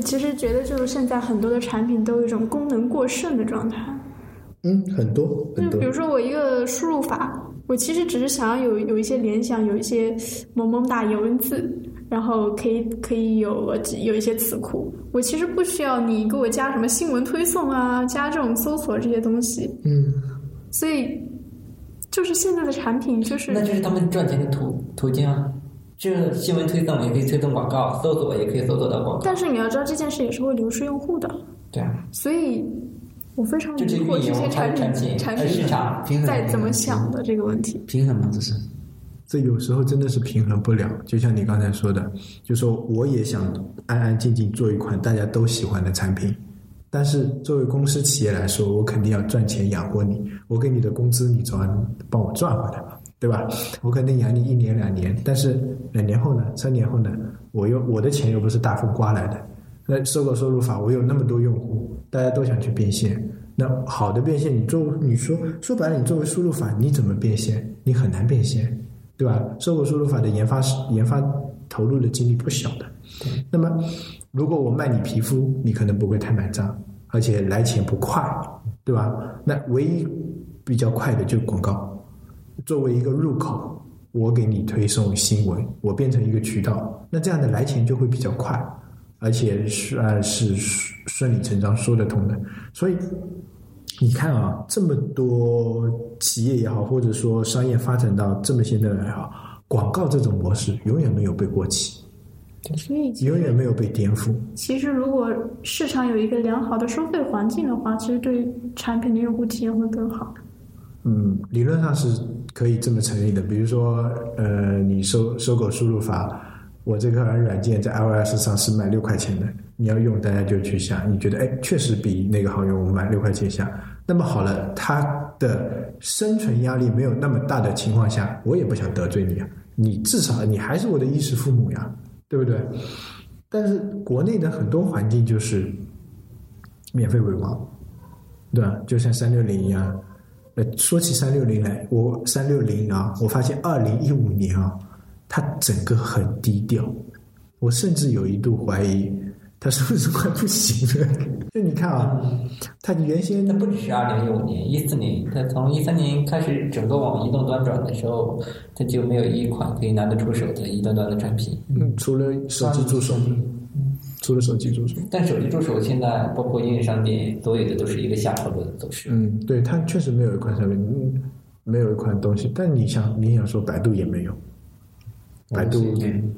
其实觉得就是现在很多的产品都有一种功能过剩的状态。嗯，很多很多就比如。说我一个输入法，我其实只是想要有有一些联想，有一些萌萌哒颜文字，然后可以可以有有一些词库。我其实不需要你给我加什么新闻推送啊，加这种搜索这些东西。嗯，所以就是现在的产品就是那就是他们赚钱的途途径啊。这新闻推送也可以推送广告，搜索也可以搜索到广告。但是你要知道这件事也是会流失用户的，对啊，所以我非常疑惑这些产品产品市场平衡在怎么想的这个问题。平衡吗，这是。这有时候真的是平衡不了，就像你刚才说的，就说我也想安安静静做一款大家都喜欢的产品，但是作为公司企业来说，我肯定要赚钱养活你，我给你的工资你总要帮我赚回来吧，对吧？我肯定养你一年两年，但是两年后呢，三年后呢，我又我的钱又不是大风刮来的，那搜狗收入法我有那么多用户，大家都想去变现。那好的变现，你作你说说白了，你作为输入法，你怎么变现？你很难变现，对吧？搜狗输入法的研发研发投入的精力不小的。那么，如果我卖你皮肤，你可能不会太买账，而且来钱不快，对吧？那唯一比较快的就是广告，作为一个入口，我给你推送新闻，我变成一个渠道，那这样的来钱就会比较快，而且算是顺理成章说得通的。所以你看啊，这么多企业也好，或者说商业发展到这么现在也好，广告这种模式永远没有被过期，所以永远没有被颠覆。其实如果市场有一个良好的收费环境的话，其实对产品的用户体验会更好。嗯，理论上是可以这么成立的。比如说，呃，你搜搜狗输入法，我这个软件在 iOS 上是卖六块钱的，你要用大家就去下，你觉得哎，确实比那个好用，我买六块钱下。那么好了，它的生存压力没有那么大的情况下，我也不想得罪你啊，你至少你还是我的衣食父母呀，对不对？但是国内的很多环境就是免费为王，对吧？就像三六零一样。呃，说起三六零来，我三六零啊，我发现二零一五年啊，它整个很低调，我甚至有一度怀疑它是不是快不行了。就你看啊，它原先那不只是二零一五年，一四年，它从一三年开始整个往移动端转的时候，它就没有一款可以拿得出手的移动端的产品。嗯，除了手机助手，除了手机助手，但手机助手现在包括应用商店，所有的都是一个下坡路的走势。嗯，对，它确实没有一款产品，嗯，没有一款东西。但你想，你想说百度也没有，百度，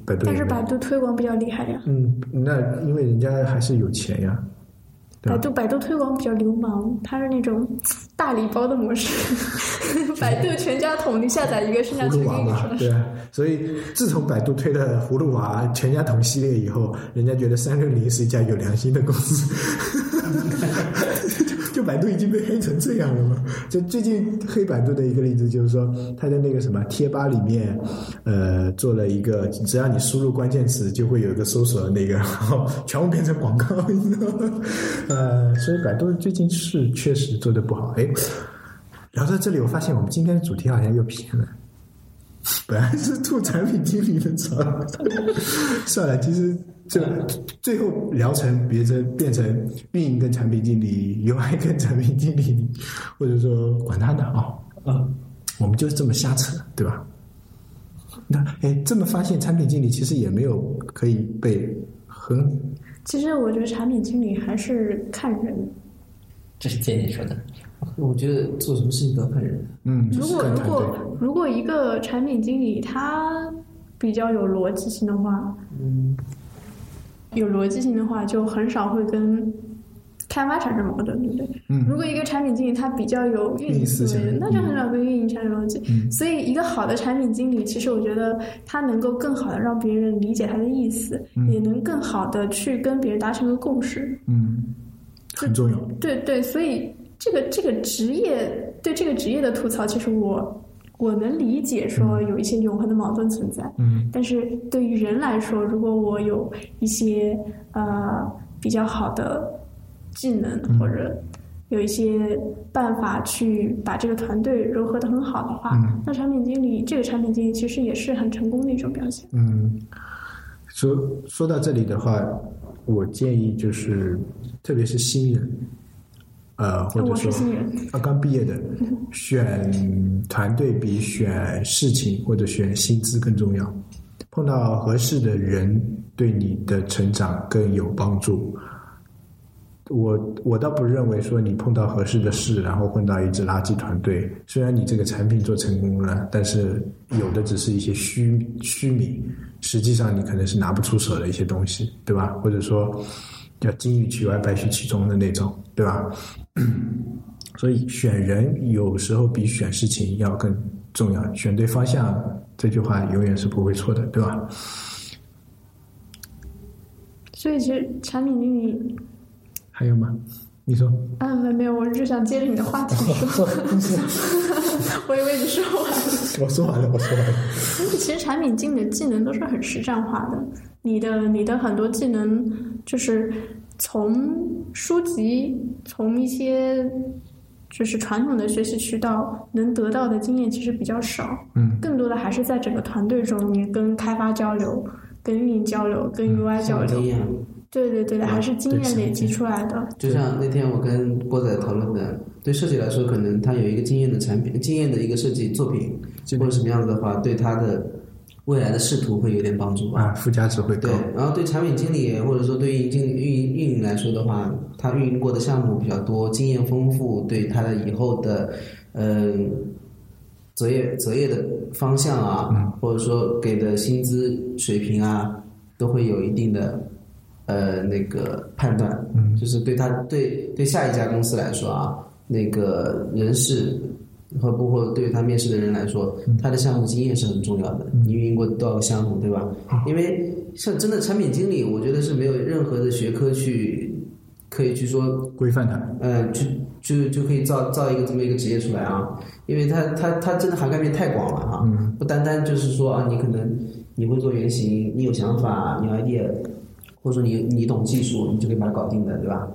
百度但是百度推广比较厉害呀，嗯，那因为人家还是有钱呀，百度百度推广比较流氓，它是那种大礼包的模式，百度全家桶你下载一个，剩下葫全给你。对啊，所以自从百度推了葫芦娃全家桶系列以后，人家觉得三六零是一家有良心的公司。就百度已经被黑成这样了嘛？就最近黑百度的一个例子，就是说他在那个什么贴吧里面，呃，做了一个只要你输入关键词，就会有一个搜索的那个，然 后全部变成广告，你知道吗？呃，所以百度最近是确实做的不好。哎，聊到这里，我发现我们今天的主题好像又偏了。本来是吐产品经理的槽，算了，其实就最后聊成别成变成运营跟产品经理，UI 跟产品经理，或者说管他的啊，嗯，我们就是这么瞎扯，对吧？那哎，这么发现产品经理其实也没有可以被很其实我觉得产品经理还是看人，这是建议说的。我觉得做什么事情都要看人。嗯，如果如果如果一个产品经理他比较有逻辑性的话，嗯，有逻辑性的话，就很少会跟开发产生矛盾，对不对？嗯如果一个产品经理他比较有运营思维那就很少跟运营产生逻辑。嗯所以，一个好的产品经理，其实我觉得他能够更好的让别人理解他的意思，嗯也能更好的去跟别人达成个共识。嗯很重要，对对，所以这个这个职业对这个职业的吐槽，其实我我能理解说有一些永恒的矛盾存在。嗯但是对于人来说，如果我有一些呃比较好的技能，嗯或者有一些办法去把这个团队融合的很好的话，嗯那产品经理这个产品经理其实也是很成功的一种表现。嗯，说说到这里的话，我建议就是，特别是新人，呃，或者说是新人，刚刚毕业的，选团队比选事情或者选薪资更重要。碰到合适的人，对你的成长更有帮助。我我倒不认为说你碰到合适的事，然后混到一支垃圾团队，虽然你这个产品做成功了，但是有的只是一些虚虚名，实际上你可能是拿不出手的一些东西，对吧？或者说叫金玉其外，败絮其中的那种，对吧？所以选人有时候比选事情要更重要，选对方向，这句话永远是不会错的，对吧？所以其实产品经理，还有吗？你说，啊，没没有，我就想接着你的话题说，我以为你说完了。我说完了，我说完了。其实产品经理的技能都是很实战化的，你的你的很多技能就是从书籍，从一些就是传统的学习渠道能得到的经验其实比较少，嗯，更多的还是在整个团队中，你跟开发交流、跟运营交流、跟 UI 交流，像经验，对对对的，还是经验累积出来的。就像那天我跟波仔讨论的，对设计来说，可能他有一个经验的产品、经验的一个设计作品，或者什么样子的话，对他的未来的仕途会有点帮助吧。啊，附加值会高对。，然后对产品经理或者说对运营经理、运营运营来说的话，他运营过的项目比较多，经验丰富，对他的以后的嗯、择业择业的方向啊，或者说给的薪资水平啊，都会有一定的呃那个判断。嗯，就是对他对对下一家公司来说啊，那个人事和包括对于他面试的人来说，他的项目经验是很重要的。你运营过多少个项目，对吧？因为像真的产品经理，我觉得是没有任何的学科去可以去说，规范它。呃，就就就可以造造一个这么一个职业出来啊。因为它它它真的涵盖面太广了哈、不单单就是说啊，你可能你会做原型，你有想法，你有 idea，或者说你你懂技术，你就可以把它搞定的，对吧？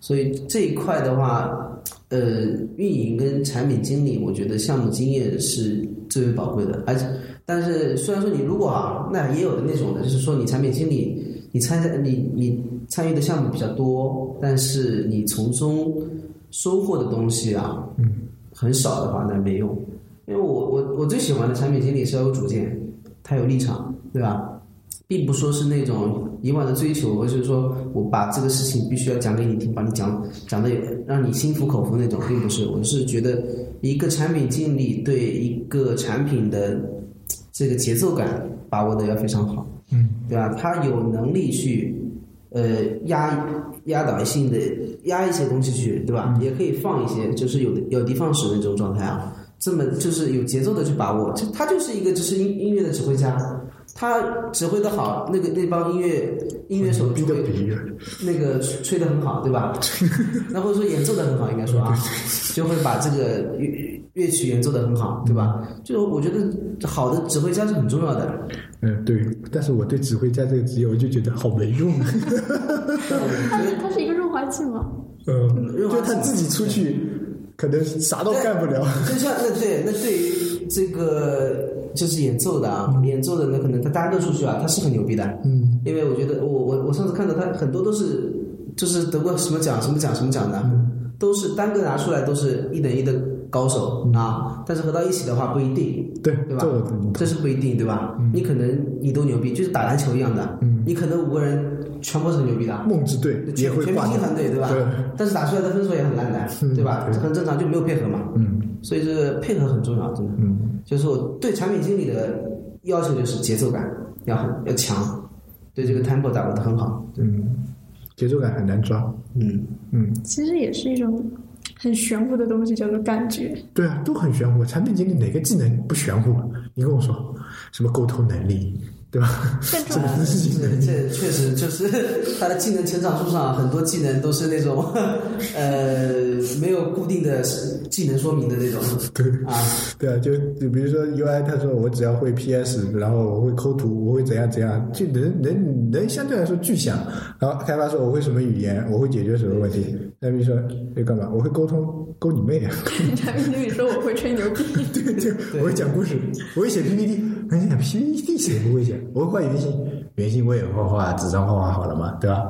所以这一块的话，呃，运营跟产品经理，我觉得项目经验是最为宝贵的。而且，但是虽然说你如果啊，那也有的那种的，就是说你产品经理，你参加你你参与的项目比较多，但是你从中收获的东西啊，嗯，很少的话，那没用。因为我我我最喜欢的产品经理是要有主见，他有立场，对吧？并不说是那种以往的追求，或者是说我把这个事情必须要讲给你听，把你讲讲的让你心服口服那种，并不是。我是觉得一个产品经理对一个产品的这个节奏感把握的要非常好，嗯，对吧？他有能力去呃压压倒性的压一些东西去，对吧？也可以放一些，就是有有的放矢的那种状态啊。这么就是有节奏的去把握，这他就是一个就是音音乐的指挥家，他指挥的好，那个那帮音乐音乐手就会那个吹的很好，对吧？那或者说演奏的很好，应该说啊，就会把这个乐乐曲演奏的很好，对吧？就我觉得好的指挥家是很重要的。嗯，对。但是我对指挥家这个职业，我就觉得好没用啊。它是它是一个润滑剂吗？嗯，润滑剂就他自己出去，可能啥都干不了。就像那对那对于这个就是演奏的啊，演奏的那可能他大家都出去啊，他是很牛逼的。嗯，因为我觉得我我我上次看到他很多都是就是得过什么奖什么奖什么奖的，都是单个拿出来都是一等一的高手啊，但是合到一起的话不一定。对，对吧？这是不一定，对吧？你可能你都牛逼，就是打篮球一样的，你可能五个人全部是很牛逼的，梦之队也全全明星团队，对吧？对，但是打出来的分数也很烂的，对吧？对这很正常，就没有配合嘛。嗯所以这个配合很重要，真的。嗯就是我对产品经理的要求就是节奏感要很要强，对这个 tempo 打握的很好。嗯，节奏感很难抓。嗯，嗯，其实也是一种很玄乎的东西，叫做感觉。对啊，都很玄乎。产品经理哪个技能不玄乎？你跟我说，什么沟通能力，对吧？这这这确实就是他的技能成长树上很多技能都是那种呃没有固定的技能说明的那种。对啊，对啊，就就比如说 UI，他说我只要会 PS，然后我会抠图，我会怎样怎样，就能能能相对来说具象。然后开发说我会什么语言，我会解决什么问题。那比如说要干嘛？我会沟通，沟你妹啊！产品经理说我会吹牛逼，对对，我会讲故事，我会写 PPT。人家讲 PPT 谁不会写？我会画原型，原型我也画画，纸张画画好了嘛，对吧？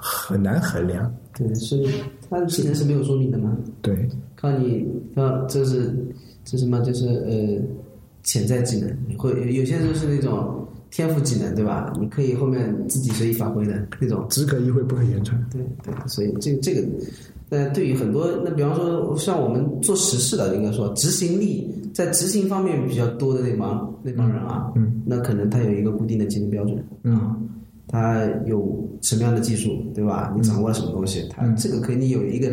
很难衡量。对，是它的技能是没有说明的嘛？对，靠你，靠这是这什么？就是呃，潜在技能，会有些就是那种天赋技能，对吧？你可以后面自己随意发挥的那种。只可意会不可言传。对对，所以这个这个，呃，对于很多那比方说像我们做实事的，应该说执行力在执行方面比较多的那帮那帮人啊，嗯，那可能他有一个固定的技能标准，嗯，他有什么样的技术，对吧？你掌握了什么东西，他这个肯定有一个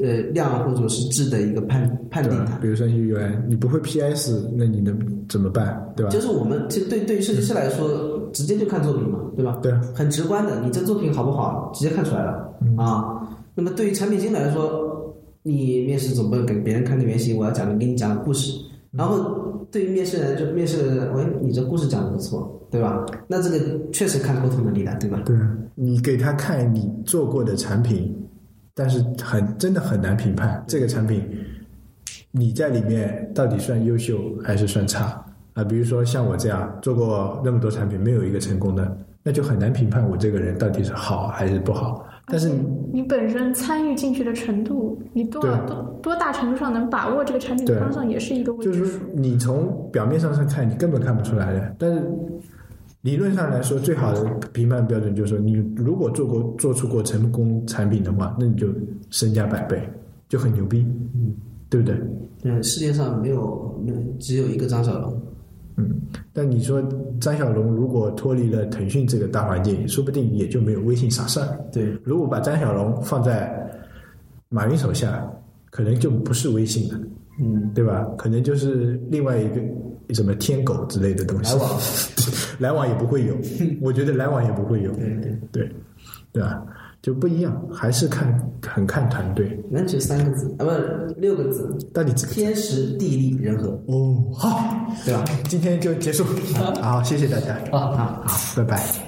呃量或者是质的一个判判定它。比如说你 UI，你不会 PS，那你能怎么办？对吧？就是我们其实对对于设计师来说，直接就看作品嘛，对吧？对啊很直观的，你这作品好不好，直接看出来了、啊。那么对于产品经理来说，你面试总不能给别人看个原型，我要讲给你讲个故事。然后对于面试人，就面试人，喂，你这故事讲的不错，对吧？那这个确实看沟通能力的，对吧？对，你给他看你做过的产品，但是很真的很难评判这个产品你在里面到底算优秀还是算差啊？比如说像我这样做过那么多产品，没有一个成功的，那就很难评判我这个人到底是好还是不好。但是你本身参与进去的程度，你多少多多大程度上能把握这个产品的方向，也是一个问题就是说。你从表面上上看，你根本看不出来的。但是理论上来说，最好的评判标准就是说，你如果做过做出过成功产品的话，那你就身价百倍，就很牛逼，嗯，对不对？嗯，世界上没有没有只有一个张小龙，嗯，但你说张小龙如果脱离了腾讯这个大环境，说不定也就没有微信啥事儿。对，如果把张小龙放在马云手下，可能就不是微信了，嗯，对吧？可能就是另外一个什么天狗之类的东西。来往，来往也不会有，我觉得来往也不会有，对对，对，对吧？就不一样，还是看很看团队，能指三个字啊，不六个字，到底几个天时地利人和，哦，好，对吧？今天就结束，好，谢谢大家，啊。好，好，拜拜。